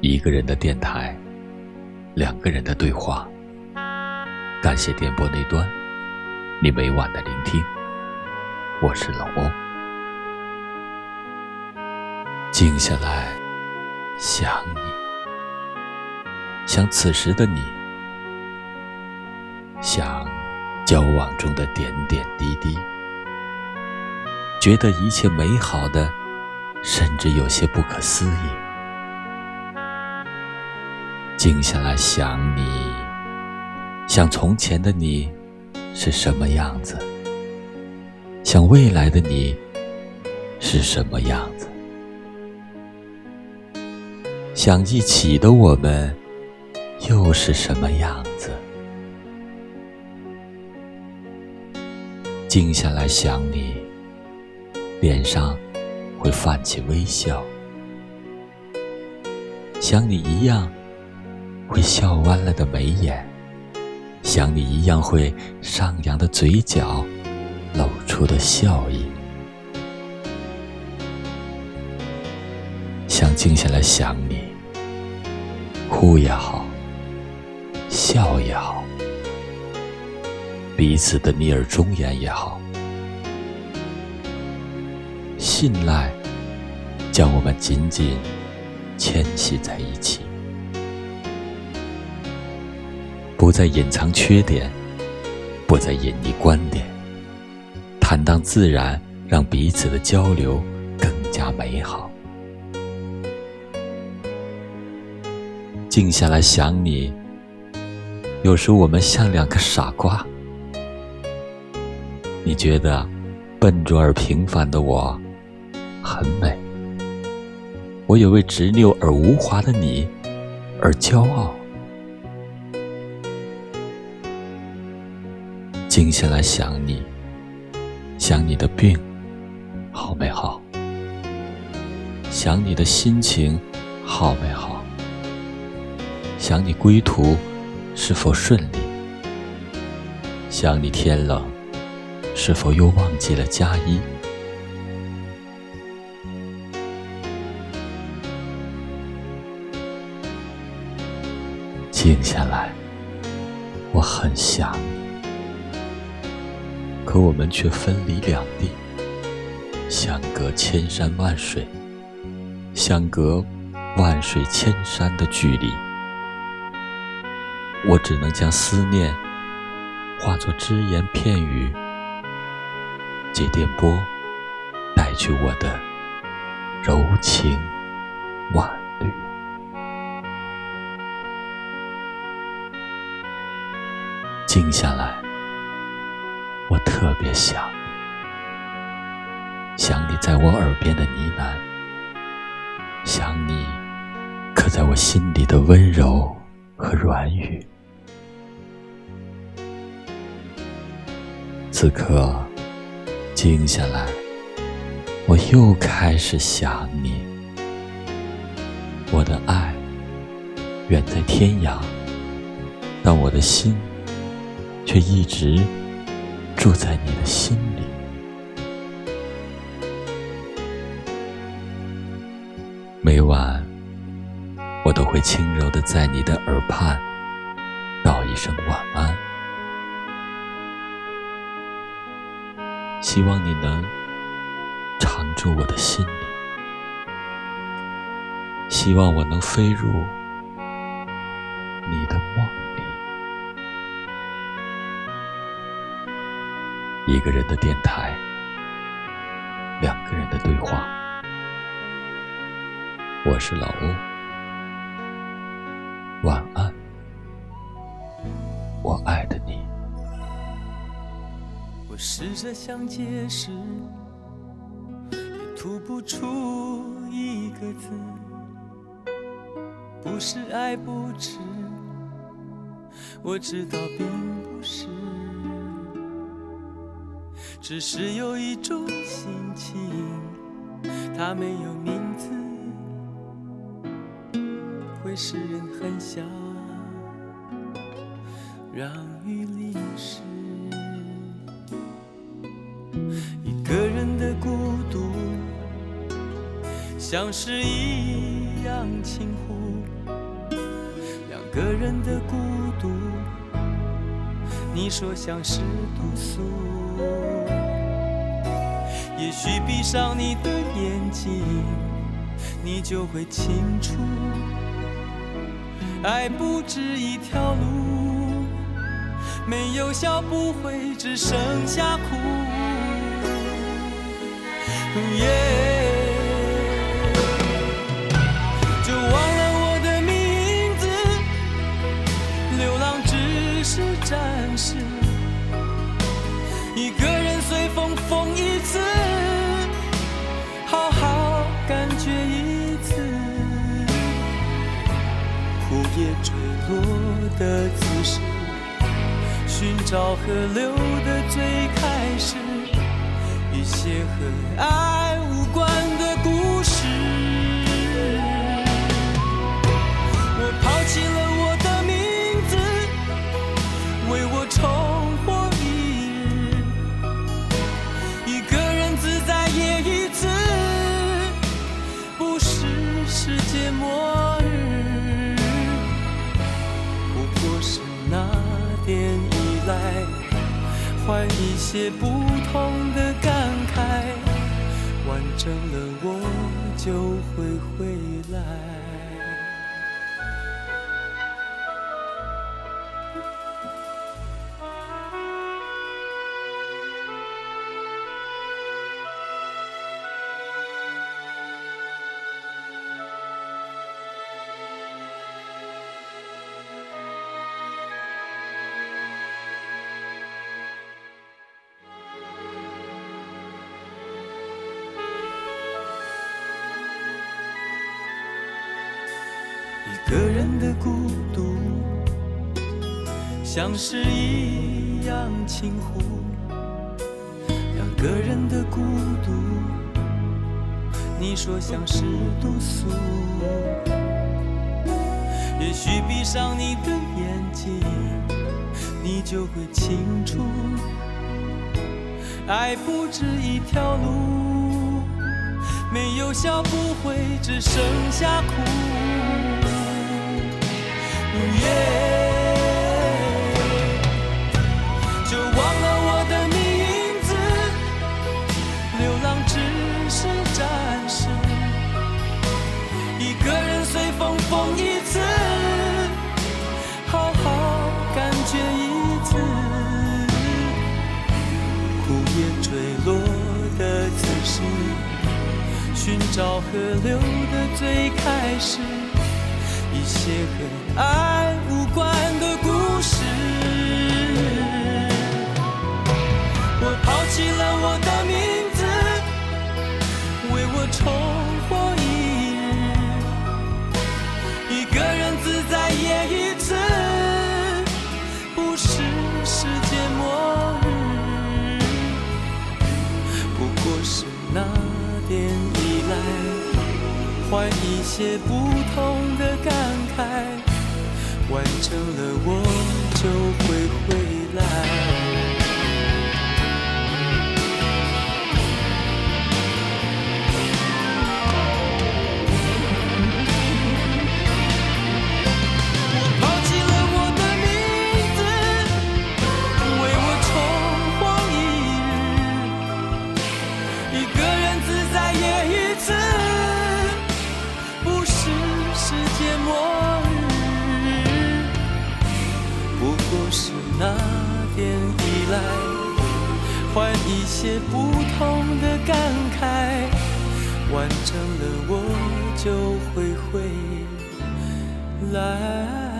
一个人的电台，两个人的对话。感谢电波那端你每晚的聆听，我是老欧。静下来，想你，想此时的你，想交往中的点点滴滴，觉得一切美好的，甚至有些不可思议。静下来，想你，想从前的你是什么样子，想未来的你是什么样子。想一起的我们，又是什么样子？静下来想你，脸上会泛起微笑，像你一样会笑弯了的眉眼，像你一样会上扬的嘴角，露出的笑意。想静下来想你，哭也好，笑也好，彼此的逆耳忠言也好，信赖将我们紧紧牵系在一起，不再隐藏缺点，不再隐匿观点，坦荡自然，让彼此的交流更加美好。静下来想你，有时我们像两个傻瓜。你觉得笨拙而平凡的我很美，我也为执拗而无华的你而骄傲。静下来想你，想你的病好没好？想你的心情好没好？想你归途是否顺利？想你天冷是否又忘记了加衣？静下来，我很想你，可我们却分离两地，相隔千山万水，相隔万水千山的距离。我只能将思念化作只言片语，借电波带去我的柔情万缕。静下来，我特别想，想你在我耳边的呢喃，想你刻在我心里的温柔。和软语。此刻，静下来，我又开始想你。我的爱远在天涯，但我的心却一直住在你的心里。每晚。我都会轻柔的在你的耳畔道一声晚安，希望你能常住我的心里，希望我能飞入一个人的电台，两个人的对话，我是老欧。晚安，我爱的你。我试着想解释，也吐不出一个字。不是爱不值，我知道并不是，只是有一种心情，它没有名字。会使人很想让雨淋湿，一个人的孤独，像是一样轻忽，个人的孤独，你说像是毒素。也许闭上你的眼睛，你就会清楚，爱不止一条路，没有笑不会只剩下哭。耶叶坠落的姿势，寻找河流的最开始。一些和爱无关的故事。我抛弃了我的名字，为我换一些不同的感慨，完整了我就会回来。一个人的孤独，像是一样轻忽；两个人的孤独，你说像是毒素。也许闭上你的眼睛，你就会清楚，爱不止一条路，没有笑不会只剩下哭。嘿，就忘了我的名字，流浪只是暂时，一个人随风疯一次，好好感觉一次，枯叶坠落的姿势，寻找河流的最开始。一些和爱无关的故事。我抛弃了些不同的感慨，完成了我就不同的感慨，完整了我就会回来。